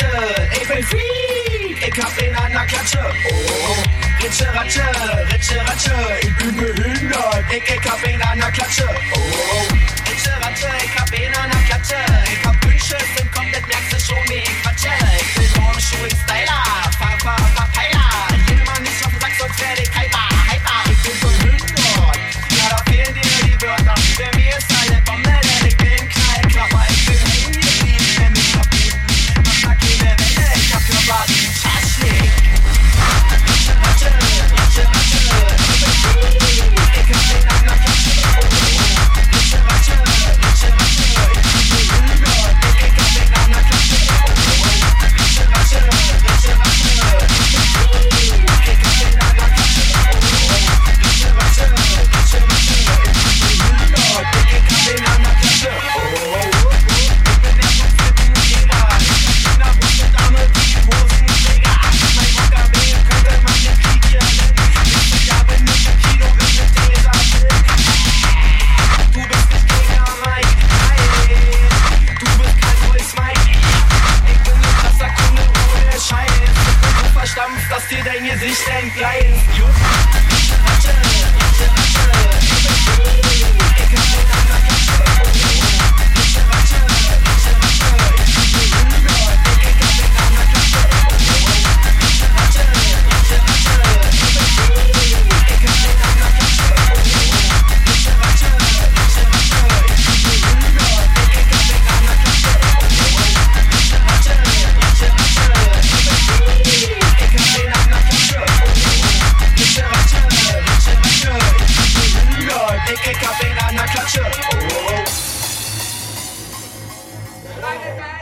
Ratte, ich bin free. Ich hab den an Klatsche. Oh. Ritsche, Ratsche, Ritsche, Ratsche, ich bin behindert. Ich, ich hab den an Klatsche. Oh. Ritsche, Ratsche. flying. Yeah.